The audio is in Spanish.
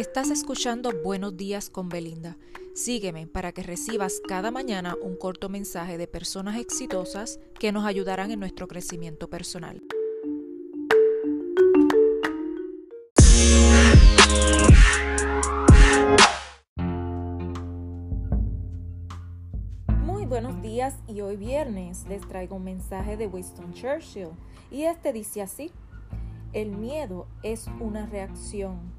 Estás escuchando Buenos días con Belinda. Sígueme para que recibas cada mañana un corto mensaje de personas exitosas que nos ayudarán en nuestro crecimiento personal. Muy buenos días y hoy viernes les traigo un mensaje de Winston Churchill y este dice así, el miedo es una reacción